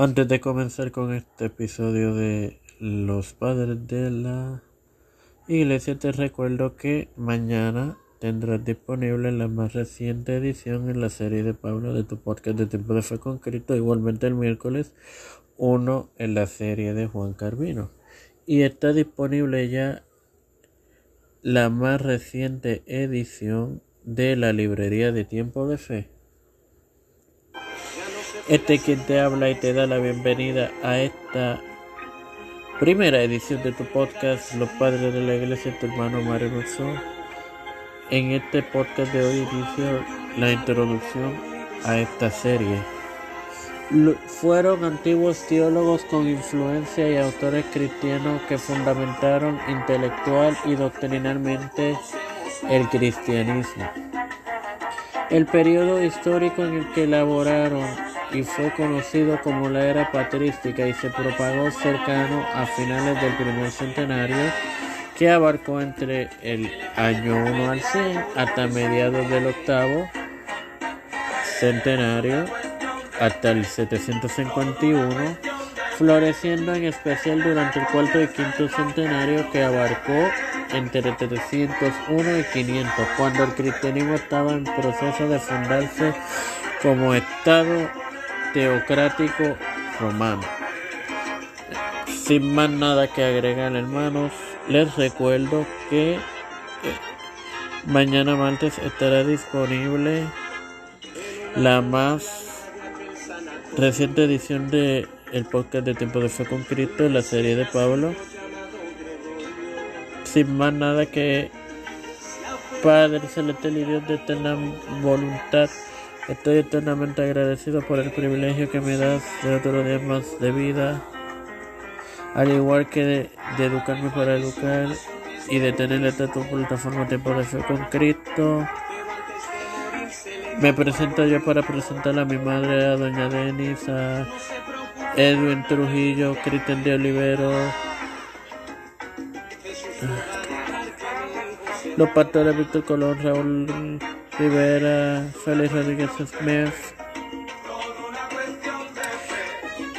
Antes de comenzar con este episodio de Los Padres de la Iglesia, te recuerdo que mañana tendrás disponible la más reciente edición en la serie de Pablo de tu podcast de Tiempo de Fe con Cristo, igualmente el miércoles uno en la serie de Juan Carvino. Y está disponible ya la más reciente edición de la librería de Tiempo de Fe este quien te habla y te da la bienvenida a esta primera edición de tu podcast Los Padres de la Iglesia, tu hermano Mario En este podcast de hoy inicio la introducción a esta serie. fueron antiguos teólogos con influencia y autores cristianos que fundamentaron intelectual y doctrinalmente el cristianismo. El periodo histórico en el que elaboraron y fue conocido como la era patrística y se propagó cercano a finales del primer centenario que abarcó entre el año 1 al 100 hasta mediados del octavo centenario hasta el 751, floreciendo en especial durante el cuarto y quinto centenario que abarcó entre 301 y 500, cuando el cristianismo estaba en proceso de fundarse como Estado teocrático romano. Sin más nada que agregar, hermanos, les recuerdo que eh, mañana martes estará disponible la más reciente edición de el podcast de Tiempo de Fe con Cristo, la serie de Pablo. Sin más nada que Padre Celestial y Dios de eterna voluntad Estoy eternamente agradecido por el privilegio que me das de otros días más de vida, al igual que de, educarme para educar y de tener esta tu plataforma Fe con Cristo. Me presento yo para presentar a mi madre, a doña Denis, a Edwin Trujillo, Cristian de Olivero, los pastores Víctor Colón, Raúl Rivera, Félix Rodríguez Smith,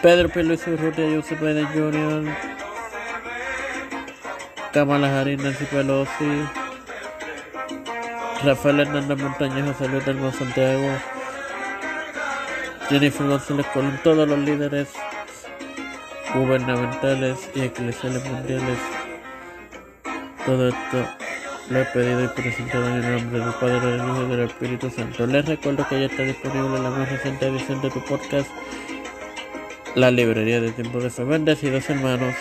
Pedro P. Luis Urrutia, Joseph Biden Jr., Kamala Harris, Nancy Pelosi, Rafael Hernández Montaña, José Luis del Santiago, Jennifer González Colón, todos los líderes gubernamentales y eclesiales mundiales. Todo esto lo he pedido y presentado en el nombre del Padre, del Hijo y del Espíritu Santo. Les recuerdo que ya está disponible la más reciente edición de tu podcast, La Librería de Tiempo de Fe. Bendecidos hermanos.